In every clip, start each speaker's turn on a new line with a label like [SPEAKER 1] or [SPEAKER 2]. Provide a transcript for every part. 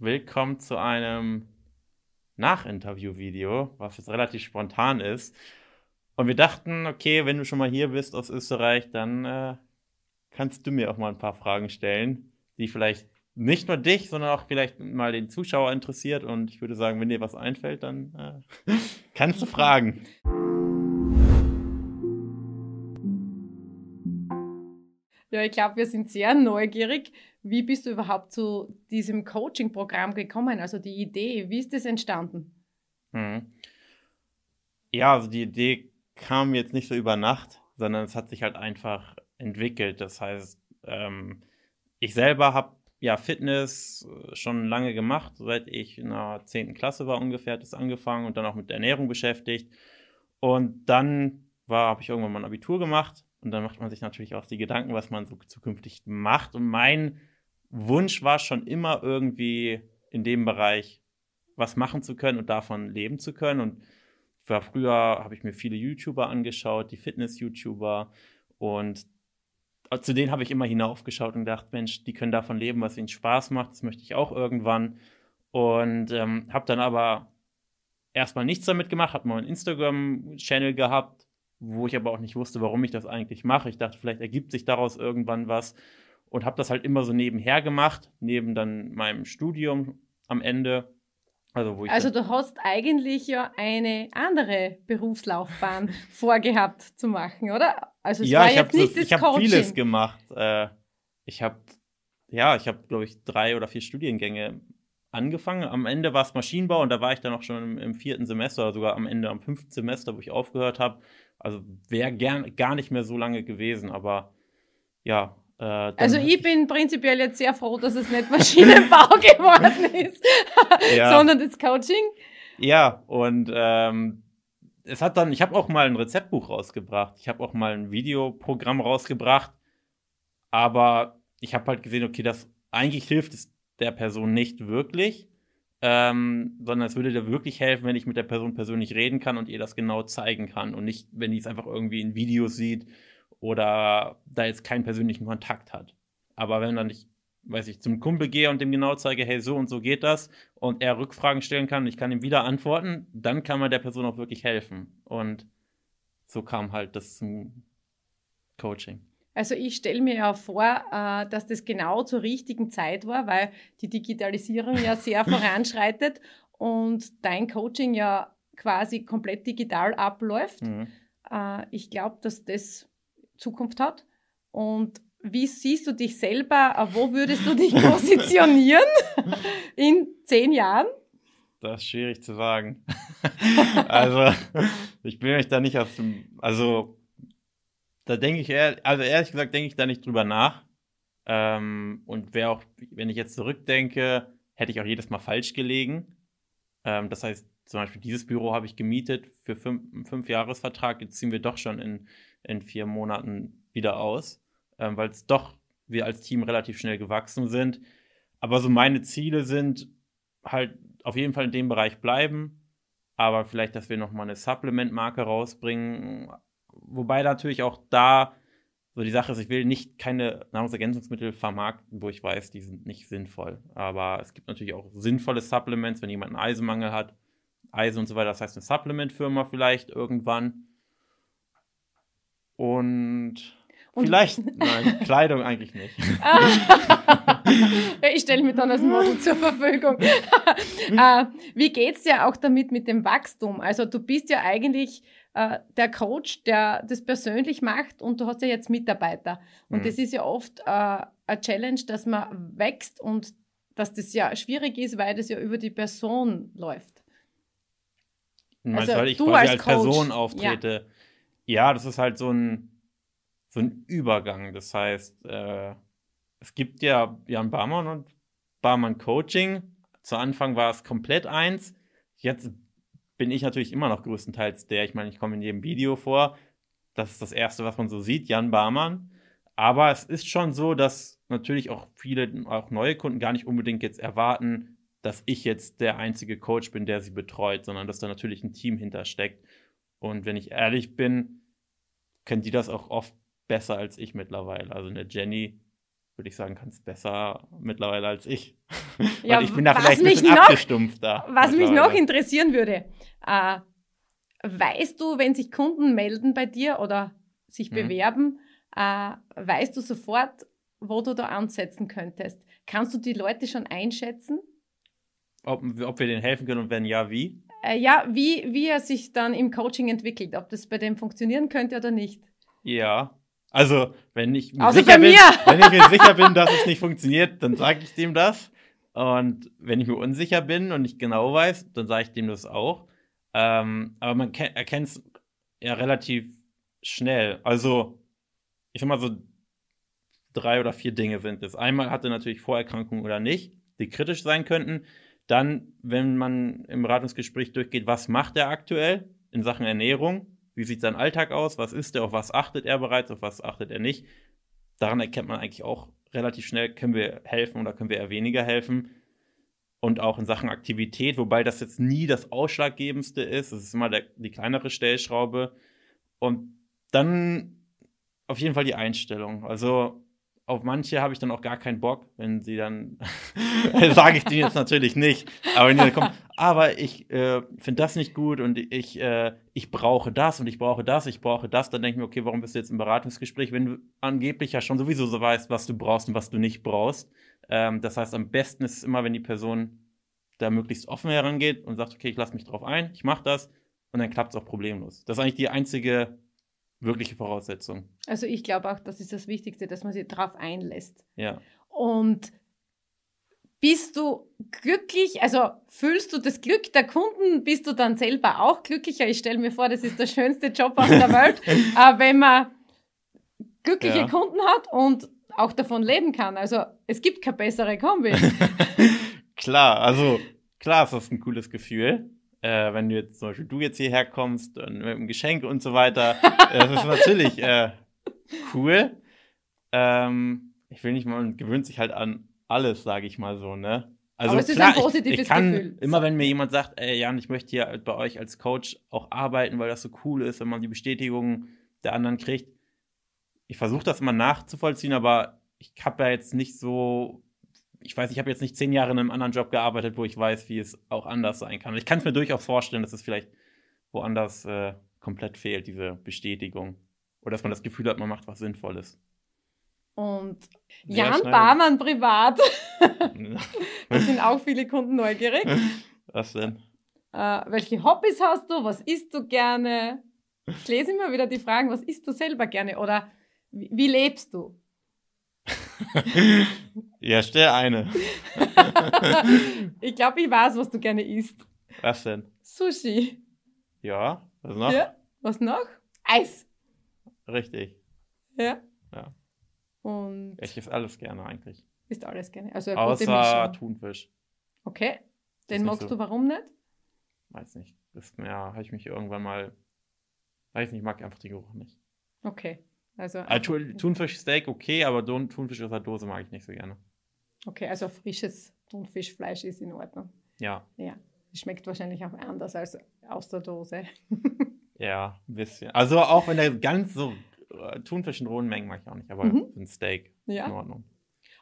[SPEAKER 1] willkommen zu einem Nachinterview-Video, was jetzt relativ spontan ist. Und wir dachten, okay, wenn du schon mal hier bist aus Österreich, dann äh, kannst du mir auch mal ein paar Fragen stellen, die vielleicht nicht nur dich, sondern auch vielleicht mal den Zuschauer interessiert. Und ich würde sagen, wenn dir was einfällt, dann äh, kannst du fragen.
[SPEAKER 2] Ja, ich glaube, wir sind sehr neugierig. Wie bist du überhaupt zu diesem Coaching-Programm gekommen? Also die Idee, wie ist das entstanden?
[SPEAKER 1] Hm. Ja, also die Idee kam jetzt nicht so über Nacht, sondern es hat sich halt einfach entwickelt. Das heißt, ähm, ich selber habe ja Fitness äh, schon lange gemacht, seit ich in der 10. Klasse war ungefähr, es angefangen und dann auch mit Ernährung beschäftigt. Und dann habe ich irgendwann mal ein Abitur gemacht und dann macht man sich natürlich auch die Gedanken, was man so zukünftig macht. Und mein Wunsch war schon immer irgendwie in dem Bereich was machen zu können und davon leben zu können. Und war früher habe ich mir viele YouTuber angeschaut, die Fitness-YouTuber. Und zu denen habe ich immer hinaufgeschaut und gedacht, Mensch, die können davon leben, was ihnen Spaß macht. Das möchte ich auch irgendwann. Und ähm, habe dann aber erstmal nichts damit gemacht, habe mal einen Instagram-Channel gehabt, wo ich aber auch nicht wusste, warum ich das eigentlich mache. Ich dachte, vielleicht ergibt sich daraus irgendwann was und habe das halt immer so nebenher gemacht, neben dann meinem Studium am Ende.
[SPEAKER 2] Also, wo ich also du hast eigentlich ja eine andere Berufslaufbahn vorgehabt zu machen, oder? Also
[SPEAKER 1] es ja, war ich jetzt nicht das, das ich habe vieles gemacht. Äh, ich habe ja, ich habe glaube ich drei oder vier Studiengänge angefangen. Am Ende war es Maschinenbau und da war ich dann auch schon im, im vierten Semester oder sogar am Ende am fünften Semester, wo ich aufgehört habe. Also wäre gar nicht mehr so lange gewesen, aber ja.
[SPEAKER 2] Äh, also ich bin prinzipiell jetzt sehr froh, dass es nicht Maschinenbau geworden ist, ja. sondern das Coaching.
[SPEAKER 1] Ja, und ähm, es hat dann, ich habe auch mal ein Rezeptbuch rausgebracht, ich habe auch mal ein Videoprogramm rausgebracht, aber ich habe halt gesehen, okay, das eigentlich hilft es der Person nicht wirklich ähm, sondern es würde dir wirklich helfen, wenn ich mit der Person persönlich reden kann und ihr das genau zeigen kann und nicht, wenn die es einfach irgendwie in Videos sieht oder da jetzt keinen persönlichen Kontakt hat. Aber wenn dann ich, weiß ich, zum Kumpel gehe und dem genau zeige, hey, so und so geht das und er Rückfragen stellen kann und ich kann ihm wieder antworten, dann kann man der Person auch wirklich helfen. Und so kam halt das zum Coaching.
[SPEAKER 2] Also ich stelle mir ja vor, äh, dass das genau zur richtigen Zeit war, weil die Digitalisierung ja sehr voranschreitet und dein Coaching ja quasi komplett digital abläuft. Mhm. Äh, ich glaube, dass das Zukunft hat. Und wie siehst du dich selber? Äh, wo würdest du dich positionieren in zehn Jahren?
[SPEAKER 1] Das ist schwierig zu sagen. also, ich will mich da nicht aus dem, also da denke ich, also ehrlich gesagt, denke ich da nicht drüber nach. Ähm, und wäre auch, wenn ich jetzt zurückdenke, hätte ich auch jedes Mal falsch gelegen. Ähm, das heißt, zum Beispiel dieses Büro habe ich gemietet für fünf, fünf Jahresvertrag. Jetzt ziehen wir doch schon in, in vier Monaten wieder aus, ähm, weil es doch wir als Team relativ schnell gewachsen sind. Aber so meine Ziele sind halt auf jeden Fall in dem Bereich bleiben, aber vielleicht, dass wir nochmal eine Supplement-Marke rausbringen, wobei natürlich auch da so die Sache ist, ich will nicht keine Nahrungsergänzungsmittel vermarkten, wo ich weiß, die sind nicht sinnvoll. Aber es gibt natürlich auch sinnvolle Supplements, wenn jemand einen Eisenmangel hat, Eisen und so weiter. Das heißt, eine Supplement-Firma vielleicht irgendwann. Und, und vielleicht, nein, Kleidung eigentlich nicht.
[SPEAKER 2] ich stelle mir dann das Model zur Verfügung. äh, wie geht es dir auch damit mit dem Wachstum? Also du bist ja eigentlich äh, der Coach, der das persönlich macht und du hast ja jetzt Mitarbeiter. Und mhm. das ist ja oft äh, eine Challenge, dass man wächst und dass das ja schwierig ist, weil das ja über die Person läuft.
[SPEAKER 1] Also, weil ich du quasi als, als Person auftrete. Ja. ja. das ist halt so ein, so ein Übergang. Das heißt, äh, es gibt ja Jan Barmann und Barmann Coaching. Zu Anfang war es komplett eins. Jetzt bin ich natürlich immer noch größtenteils der. Ich meine, ich komme in jedem Video vor. Das ist das Erste, was man so sieht, Jan Barmann. Aber es ist schon so, dass natürlich auch viele, auch neue Kunden gar nicht unbedingt jetzt erwarten, dass ich jetzt der einzige Coach bin, der sie betreut, sondern dass da natürlich ein Team hintersteckt. Und wenn ich ehrlich bin, können die das auch oft besser als ich mittlerweile. Also eine Jenny würde ich sagen, kannst besser mittlerweile als ich.
[SPEAKER 2] Ja,
[SPEAKER 1] Weil ich bin da vielleicht ein bisschen
[SPEAKER 2] noch-
[SPEAKER 1] abgestumpfter.
[SPEAKER 2] Was mich noch interessieren würde, äh, weißt du, wenn sich Kunden melden bei dir oder sich
[SPEAKER 1] Mhm.
[SPEAKER 2] bewerben, äh, weißt du sofort, wo du da ansetzen könntest? Kannst du die Leute schon einschätzen?
[SPEAKER 1] ob, ob wir denen helfen können und wenn ja, wie?
[SPEAKER 2] Äh, ja, wie, wie er sich dann im Coaching entwickelt, ob das bei dem funktionieren könnte oder nicht.
[SPEAKER 1] Ja. Also, wenn ich mir
[SPEAKER 2] Außer
[SPEAKER 1] sicher
[SPEAKER 2] bei
[SPEAKER 1] bin, wenn ich mir sicher bin, dass es nicht funktioniert, dann sage ich dem das. Und wenn ich mir unsicher bin und nicht genau weiß, dann sage ich dem das auch. Ähm, aber man erkennt es ja relativ schnell. Also, ich sag mal so, drei oder vier Dinge sind es. Einmal hatte natürlich Vorerkrankungen oder nicht, die kritisch sein könnten. Dann, wenn man im Beratungsgespräch durchgeht, was macht er aktuell in Sachen Ernährung? Wie sieht sein Alltag aus? Was ist er? Auf was achtet er bereits? Auf was achtet er nicht? Daran erkennt man eigentlich auch relativ schnell, können wir helfen oder können wir eher weniger helfen. Und auch in Sachen Aktivität, wobei das jetzt nie das Ausschlaggebendste ist. Es ist immer der, die kleinere Stellschraube. Und dann auf jeden Fall die Einstellung. Also auf manche habe ich dann auch gar keinen Bock, wenn sie dann, sage ich denen jetzt natürlich nicht, aber wenn die dann kommen, aber ich äh, finde das nicht gut und ich, äh, ich brauche das und ich brauche das, ich brauche das, dann denke ich mir, okay, warum bist du jetzt im Beratungsgespräch, wenn du angeblich ja schon sowieso so weißt, was du brauchst und was du nicht brauchst. Ähm, das heißt, am besten ist es immer, wenn die Person da möglichst offen herangeht und sagt, okay, ich lasse mich drauf ein, ich mache das und dann klappt es auch problemlos. Das ist eigentlich die einzige wirkliche Voraussetzung.
[SPEAKER 2] Also ich glaube auch, das ist das Wichtigste, dass man sich darauf einlässt.
[SPEAKER 1] Ja.
[SPEAKER 2] Und bist du glücklich, also fühlst du das Glück der Kunden, bist du dann selber auch glücklicher? Ich stelle mir vor, das ist der schönste Job auf der Welt, äh, wenn man glückliche
[SPEAKER 1] Ja.
[SPEAKER 2] Kunden hat und auch davon leben kann. Also es gibt keine bessere Kombi.
[SPEAKER 1] klar, also klar ist das ein cooles Gefühl. Äh, wenn du jetzt zum Beispiel du jetzt hierher kommst und mit einem Geschenk und so weiter, äh, das ist natürlich äh, cool. Ähm, ich will nicht mal, man gewöhnt sich halt an alles, sage ich mal so, ne? Also
[SPEAKER 2] Aber es ist
[SPEAKER 1] klar,
[SPEAKER 2] ein positives
[SPEAKER 1] ich, ich kann
[SPEAKER 2] Gefühl.
[SPEAKER 1] immer, wenn mir jemand sagt, ey Jan, ich möchte hier bei euch als Coach auch arbeiten, weil das so cool ist, wenn man die Bestätigung der anderen kriegt. Ich versuche das immer nachzuvollziehen, aber ich habe ja jetzt nicht so ich weiß, ich habe jetzt nicht zehn Jahre in einem anderen Job gearbeitet, wo ich weiß, wie es auch anders sein kann. Ich kann es mir durchaus vorstellen, dass es vielleicht woanders äh, komplett fehlt, diese Bestätigung. Oder dass man das Gefühl hat, man macht was Sinnvolles.
[SPEAKER 2] Und
[SPEAKER 1] Sehr
[SPEAKER 2] Jan
[SPEAKER 1] schnell.
[SPEAKER 2] Barmann privat, da sind auch viele Kunden neugierig.
[SPEAKER 1] was denn?
[SPEAKER 2] Äh, welche Hobbys hast du? Was isst du gerne? Ich lese immer wieder die Fragen, was isst du selber gerne? Oder wie, wie lebst du?
[SPEAKER 1] Ja, stell eine.
[SPEAKER 2] ich glaube, ich weiß, was du gerne isst.
[SPEAKER 1] Was denn?
[SPEAKER 2] Sushi.
[SPEAKER 1] Ja, was noch?
[SPEAKER 2] Ja? Was noch? Eis.
[SPEAKER 1] Richtig.
[SPEAKER 2] Ja.
[SPEAKER 1] Ja.
[SPEAKER 2] Und
[SPEAKER 1] Ich esse alles gerne eigentlich.
[SPEAKER 2] isst alles gerne. Also
[SPEAKER 1] Außer. Thunfisch.
[SPEAKER 2] Okay. Den magst
[SPEAKER 1] so.
[SPEAKER 2] du warum nicht?
[SPEAKER 1] Weiß nicht. Das ja, habe ich mich irgendwann mal. Weiß nicht, ich mag einfach den Geruch nicht.
[SPEAKER 2] Okay. Also,
[SPEAKER 1] Also, Thun- Thunfischsteak okay, aber Thunfisch aus der Dose mag ich nicht so gerne.
[SPEAKER 2] okay, also frisches Thunfischfleisch ist in Ordnung.
[SPEAKER 1] Ja,
[SPEAKER 2] Ja. Schmeckt wahrscheinlich auch anders als aus der Dose.
[SPEAKER 1] ja, ein bisschen. Also auch wenn der ganz so äh, Thunfisch in rohen Mengen mag ich auch nicht, aber
[SPEAKER 2] Mhm.
[SPEAKER 1] ein Steak ist in
[SPEAKER 2] Ja.
[SPEAKER 1] Ordnung.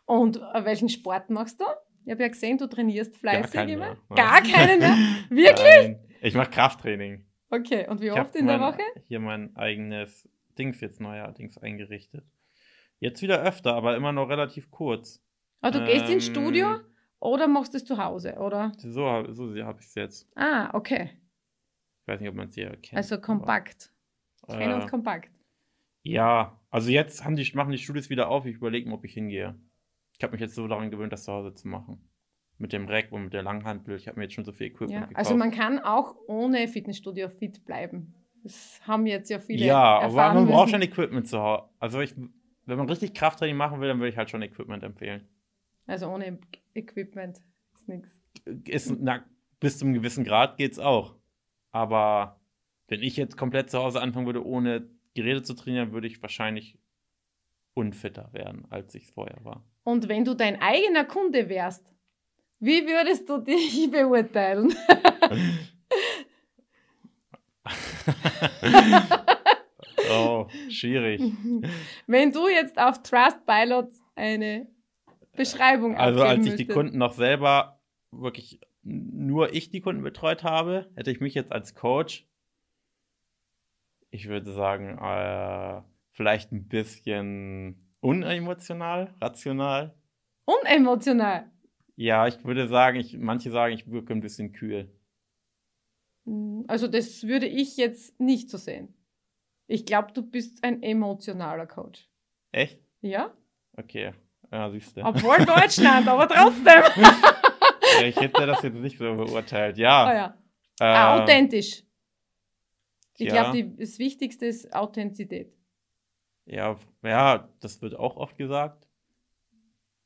[SPEAKER 2] Und äh, welchen Sport machst du? Ich habe ja gesehen, du trainierst fleißig
[SPEAKER 1] keinen
[SPEAKER 2] immer.
[SPEAKER 1] mehr.
[SPEAKER 2] Gar keinen mehr? Wirklich?
[SPEAKER 1] Nein, ich mache Krafttraining.
[SPEAKER 2] Okay, und wie
[SPEAKER 1] Ich
[SPEAKER 2] oft in der Woche?
[SPEAKER 1] Hier mein eigenes Dings jetzt neuerdings eingerichtet. Jetzt wieder öfter, aber immer noch relativ kurz.
[SPEAKER 2] Ah, du gehst ins
[SPEAKER 1] Ähm,
[SPEAKER 2] Studio oder machst es zu Hause, oder?
[SPEAKER 1] So, so habe ich es jetzt.
[SPEAKER 2] Ah, okay.
[SPEAKER 1] Ich weiß nicht, ob man es hier kennt.
[SPEAKER 2] Also kompakt.
[SPEAKER 1] aber,
[SPEAKER 2] Klein und
[SPEAKER 1] äh,
[SPEAKER 2] kompakt.
[SPEAKER 1] Ja, also jetzt die, machen die Studios wieder auf. Ich überlege mir, ob ich hingehe. Ich habe mich jetzt so daran gewöhnt, das zu Hause zu machen. Mit dem Rack und mit der Langhantel. Ich habe mir jetzt schon so viel Equipment
[SPEAKER 2] Ja,
[SPEAKER 1] gekauft.
[SPEAKER 2] also man kann auch ohne Fitnessstudio fit bleiben. Das haben jetzt ja viele
[SPEAKER 1] ja, aber man braucht
[SPEAKER 2] müssen.
[SPEAKER 1] schon Equipment zu Hause. Also ich, wenn man richtig Krafttraining machen will, dann würde ich halt schon Equipment empfehlen.
[SPEAKER 2] Also ohne Equipment ist nichts.
[SPEAKER 1] Ist, na, bis zum gewissen Grad geht's auch. Aber wenn ich jetzt komplett zu Hause anfangen würde, ohne Geräte zu trainieren, würde ich wahrscheinlich unfitter werden, als ich es vorher war.
[SPEAKER 2] Und wenn du dein eigener Kunde wärst, wie würdest du dich beurteilen?
[SPEAKER 1] oh, schwierig.
[SPEAKER 2] Wenn du jetzt auf Trustpilot eine Beschreibung
[SPEAKER 1] Also als ich die
[SPEAKER 2] müsstest.
[SPEAKER 1] Kunden noch selber wirklich nur ich die Kunden betreut habe, hätte ich mich jetzt als Coach, ich würde sagen, äh, vielleicht ein bisschen unemotional, rational.
[SPEAKER 2] Unemotional.
[SPEAKER 1] Ja, ich würde sagen, ich, manche sagen, ich wirke ein bisschen kühl.
[SPEAKER 2] Hm, Also das würde ich jetzt nicht so sehen. Ich glaube, du bist ein emotionaler Coach.
[SPEAKER 1] Echt?
[SPEAKER 2] Ja?
[SPEAKER 1] Okay. Ja, siehst du.
[SPEAKER 2] Obwohl Deutschland, aber trotzdem.
[SPEAKER 1] Ja, ich hätte das jetzt nicht so beurteilt. Ja.
[SPEAKER 2] Ah, ja. Ah,
[SPEAKER 1] ähm,
[SPEAKER 2] authentisch. Ich
[SPEAKER 1] ja.
[SPEAKER 2] glaube, das Wichtigste ist Authentizität.
[SPEAKER 1] Ja, ja, das wird auch oft gesagt.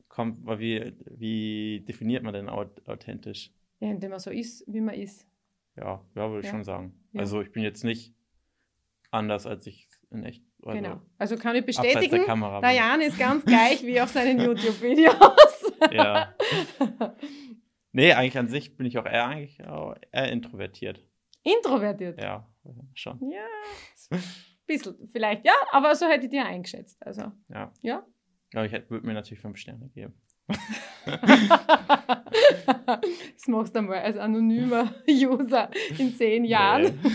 [SPEAKER 1] Kommt, wie, wie definiert man denn aut- authentisch?
[SPEAKER 2] Ja, indem man so ist, wie man ist.
[SPEAKER 1] Ja, ja, würde ich
[SPEAKER 2] Ja.
[SPEAKER 1] schon sagen.
[SPEAKER 2] Ja.
[SPEAKER 1] Also ich bin jetzt nicht anders, als ich in echt. Also
[SPEAKER 2] genau. Also kann ich bestätigen,
[SPEAKER 1] der Kamera.
[SPEAKER 2] Jan ist ganz gleich wie auf seinen YouTube-Videos.
[SPEAKER 1] Ja. Nee, eigentlich an sich bin ich auch eher, eigentlich auch eher introvertiert.
[SPEAKER 2] Introvertiert.
[SPEAKER 1] Ja, schon.
[SPEAKER 2] Ja. Bisschen, vielleicht, ja, aber so hätte ich dir eingeschätzt. Also,
[SPEAKER 1] Ja.
[SPEAKER 2] ja.
[SPEAKER 1] Aber ich würde mir natürlich fünf Sterne geben.
[SPEAKER 2] das machst du mal als anonymer User in zehn Jahren.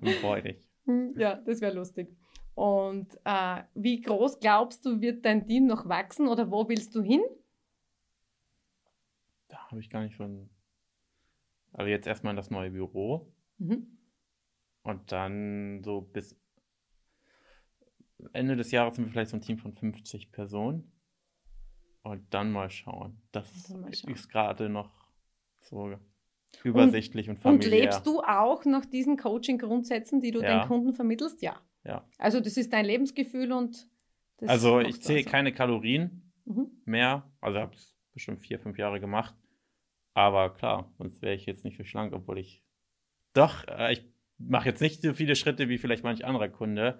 [SPEAKER 1] Nee. Freudig.
[SPEAKER 2] Hm, Ja, das wäre lustig. Und äh, wie groß glaubst du, wird dein Team noch wachsen oder wo willst du hin?
[SPEAKER 1] Da habe ich gar nicht ein. Also jetzt erstmal in das neue Büro.
[SPEAKER 2] Mhm.
[SPEAKER 1] Und dann so bis Ende des Jahres sind wir vielleicht so ein Team von 50 Personen. Und dann mal schauen. Das
[SPEAKER 2] mal schauen.
[SPEAKER 1] ist gerade noch so übersichtlich und,
[SPEAKER 2] Und
[SPEAKER 1] familiär.
[SPEAKER 2] lebst du auch nach diesen Coaching-Grundsätzen, die du
[SPEAKER 1] Ja.
[SPEAKER 2] deinen Kunden vermittelst? Ja.
[SPEAKER 1] Ja.
[SPEAKER 2] Also das ist dein Lebensgefühl und das
[SPEAKER 1] Also ich zähle
[SPEAKER 2] also.
[SPEAKER 1] keine Kalorien
[SPEAKER 2] Mhm.
[SPEAKER 1] mehr. Also habe es bestimmt vier, fünf Jahre gemacht. Aber klar, sonst wäre ich jetzt nicht so schlank, obwohl ich doch, äh, ich mache jetzt nicht so viele Schritte wie vielleicht manch anderer Kunde,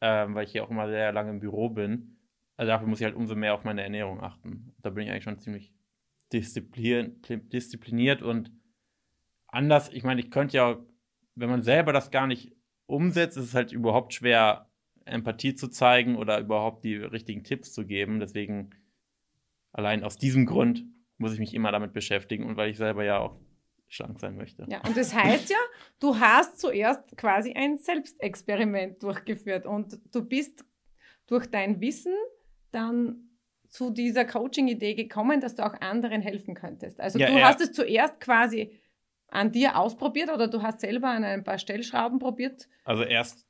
[SPEAKER 1] ähm, weil ich hier auch immer sehr lange im Büro bin. Also dafür muss ich halt umso mehr auf meine Ernährung achten. Da bin ich eigentlich schon ziemlich disziplin diszipliniert und anders. Ich meine, ich könnte ja, wenn man selber das gar nicht umsetzt, ist es halt überhaupt schwer, Empathie zu zeigen oder überhaupt die richtigen Tipps zu geben. Deswegen allein aus diesem Grund muss ich mich immer damit beschäftigen und weil ich selber ja auch schlank sein möchte.
[SPEAKER 2] Ja, und das heißt ja, du hast zuerst quasi ein Selbstexperiment durchgeführt und du bist durch dein Wissen dann zu dieser Coaching-Idee gekommen, dass du auch anderen helfen könntest. Also
[SPEAKER 1] Ja,
[SPEAKER 2] du
[SPEAKER 1] er-
[SPEAKER 2] hast es zuerst quasi an dir ausprobiert oder du hast selber an ein paar Stellschrauben probiert.
[SPEAKER 1] Also erst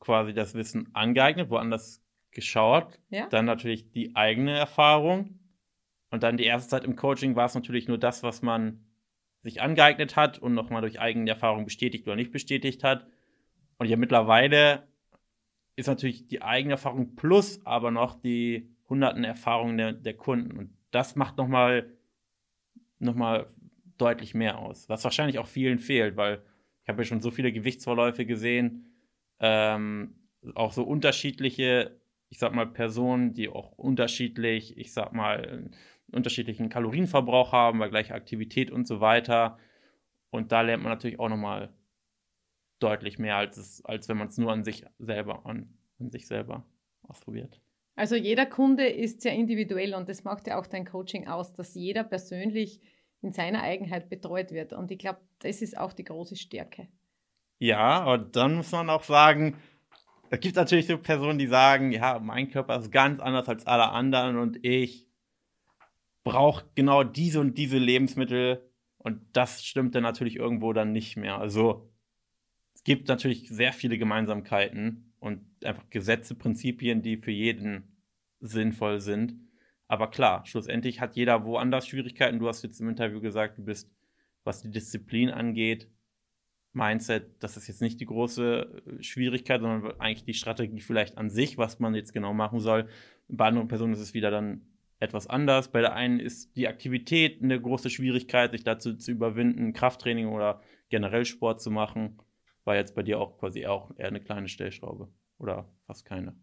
[SPEAKER 1] quasi das Wissen angeeignet, woanders geschaut,
[SPEAKER 2] Ja?
[SPEAKER 1] dann natürlich die eigene Erfahrung und dann die erste Zeit im Coaching war es natürlich nur das, was man sich angeeignet hat und nochmal durch eigene Erfahrung bestätigt oder nicht bestätigt hat. Und ja, mittlerweile ist natürlich die eigene Erfahrung plus aber noch die hunderten Erfahrungen der, der Kunden. Und das macht nochmal noch mal deutlich mehr aus. Was wahrscheinlich auch vielen fehlt, weil ich habe ja schon so viele Gewichtsverläufe gesehen, ähm, auch so unterschiedliche, ich sag mal, Personen, die auch unterschiedlich, ich sag mal, unterschiedlichen Kalorienverbrauch haben, bei gleicher Aktivität und so weiter. Und da lernt man natürlich auch nochmal deutlich mehr, als, es, als wenn man es nur an sich selber, an, an sich selber ausprobiert.
[SPEAKER 2] Also jeder Kunde ist sehr individuell und das macht ja auch dein Coaching aus, dass jeder persönlich in seiner Eigenheit betreut wird. Und ich glaube, das ist auch die große Stärke.
[SPEAKER 1] Ja, und dann muss man auch sagen, es gibt natürlich so Personen, die sagen, ja, mein Körper ist ganz anders als alle anderen und ich brauche genau diese und diese Lebensmittel und das stimmt dann natürlich irgendwo dann nicht mehr. Also gibt natürlich sehr viele Gemeinsamkeiten und einfach Gesetze, Prinzipien, die für jeden sinnvoll sind. Aber klar, schlussendlich hat jeder woanders Schwierigkeiten. Du hast jetzt im Interview gesagt, du bist, was die Disziplin angeht, Mindset, das ist jetzt nicht die große äh, Schwierigkeit, sondern eigentlich die Strategie vielleicht an sich, was man jetzt genau machen soll. Bei anderen Personen ist es wieder dann etwas anders. Bei der einen ist die Aktivität eine große Schwierigkeit, sich dazu zu überwinden, Krafttraining oder generell Sport zu machen. War jetzt bei dir auch quasi auch eher eine kleine Stellschraube oder fast keine.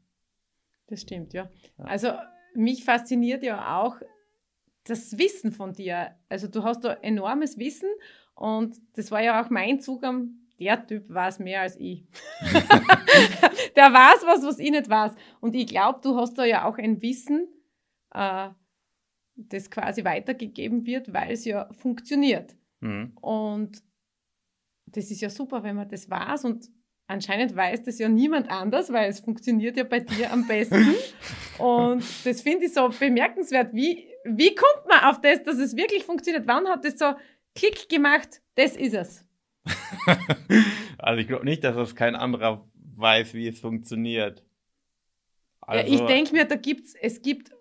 [SPEAKER 2] Das stimmt, ja.
[SPEAKER 1] Ja.
[SPEAKER 2] Also mich fasziniert ja auch das Wissen von dir. Also du hast da enormes Wissen und das war ja auch mein Zugang der Typ weiß mehr als ich. der weiß was, was ich nicht weiß. Und ich glaube, du hast da ja auch ein Wissen, äh, das quasi weitergegeben wird, weil es ja funktioniert. Mhm. Und das ist ja super, wenn man das weiß und anscheinend weiß das ja niemand anders, weil es funktioniert ja bei dir am besten. und das finde ich so bemerkenswert. Wie, wie kommt man auf das, dass es wirklich funktioniert? Wann hat das so Klick gemacht? Das ist es.
[SPEAKER 1] also ich glaube nicht, dass das kein anderer weiß, wie es funktioniert.
[SPEAKER 2] Also, ja, ich also denke mir, da gibt's, es gibt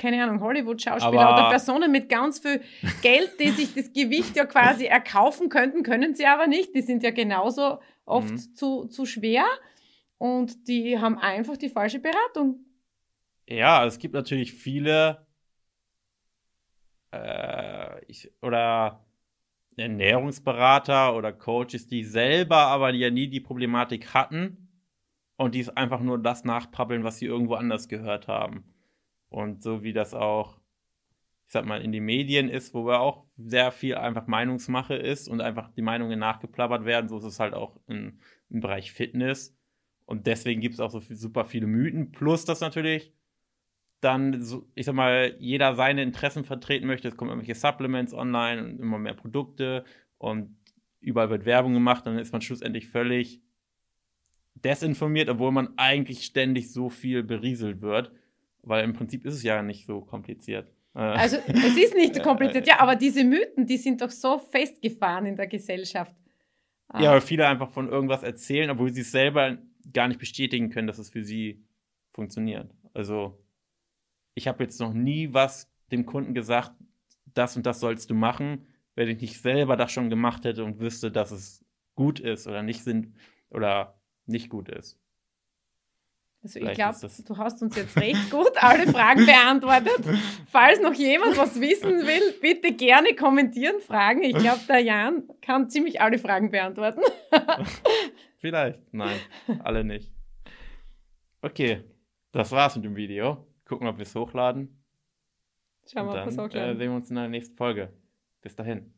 [SPEAKER 2] keine Ahnung, Hollywood-Schauspieler oder Personen mit ganz viel Geld, die sich das Gewicht ja quasi erkaufen könnten, können sie aber nicht. Die sind ja genauso oft mhm. zu, zu schwer und die haben einfach die falsche Beratung.
[SPEAKER 1] Ja, es gibt natürlich viele äh, ich, oder Ernährungsberater oder Coaches, die selber aber ja nie die Problematik hatten und die einfach nur das nachprabbeln, was sie irgendwo anders gehört haben. Und so wie das auch, ich sag mal, in den Medien ist, wo wir auch sehr viel einfach Meinungsmache ist und einfach die Meinungen nachgeplappert werden, so ist es halt auch in, im Bereich Fitness. Und deswegen gibt es auch so viel, super viele Mythen. Plus, dass natürlich dann, so, ich sag mal, jeder seine Interessen vertreten möchte. Es kommen irgendwelche Supplements online und immer mehr Produkte und überall wird Werbung gemacht. Dann ist man schlussendlich völlig desinformiert, obwohl man eigentlich ständig so viel berieselt wird. Weil im Prinzip ist es ja nicht so kompliziert.
[SPEAKER 2] Äh, also es ist nicht so kompliziert, ja, aber diese Mythen, die sind doch so festgefahren in der Gesellschaft.
[SPEAKER 1] Ja, weil viele einfach von irgendwas erzählen, obwohl sie es selber gar nicht bestätigen können, dass es für sie funktioniert. Also ich habe jetzt noch nie was dem Kunden gesagt, das und das sollst du machen, wenn ich nicht selber das schon gemacht hätte und wüsste, dass es gut ist oder nicht sind oder nicht gut ist.
[SPEAKER 2] Also ich glaube, du hast uns jetzt recht gut alle Fragen beantwortet. Falls noch jemand was wissen will, bitte gerne kommentieren, fragen. Ich glaube, der Jan kann ziemlich alle Fragen beantworten.
[SPEAKER 1] Vielleicht. Nein, alle nicht. Okay, das war's mit dem Video. Gucken, ob wir es hochladen. Schauen wir, ob wir es hochladen. Äh, sehen wir uns in der nächsten Folge. Bis dahin.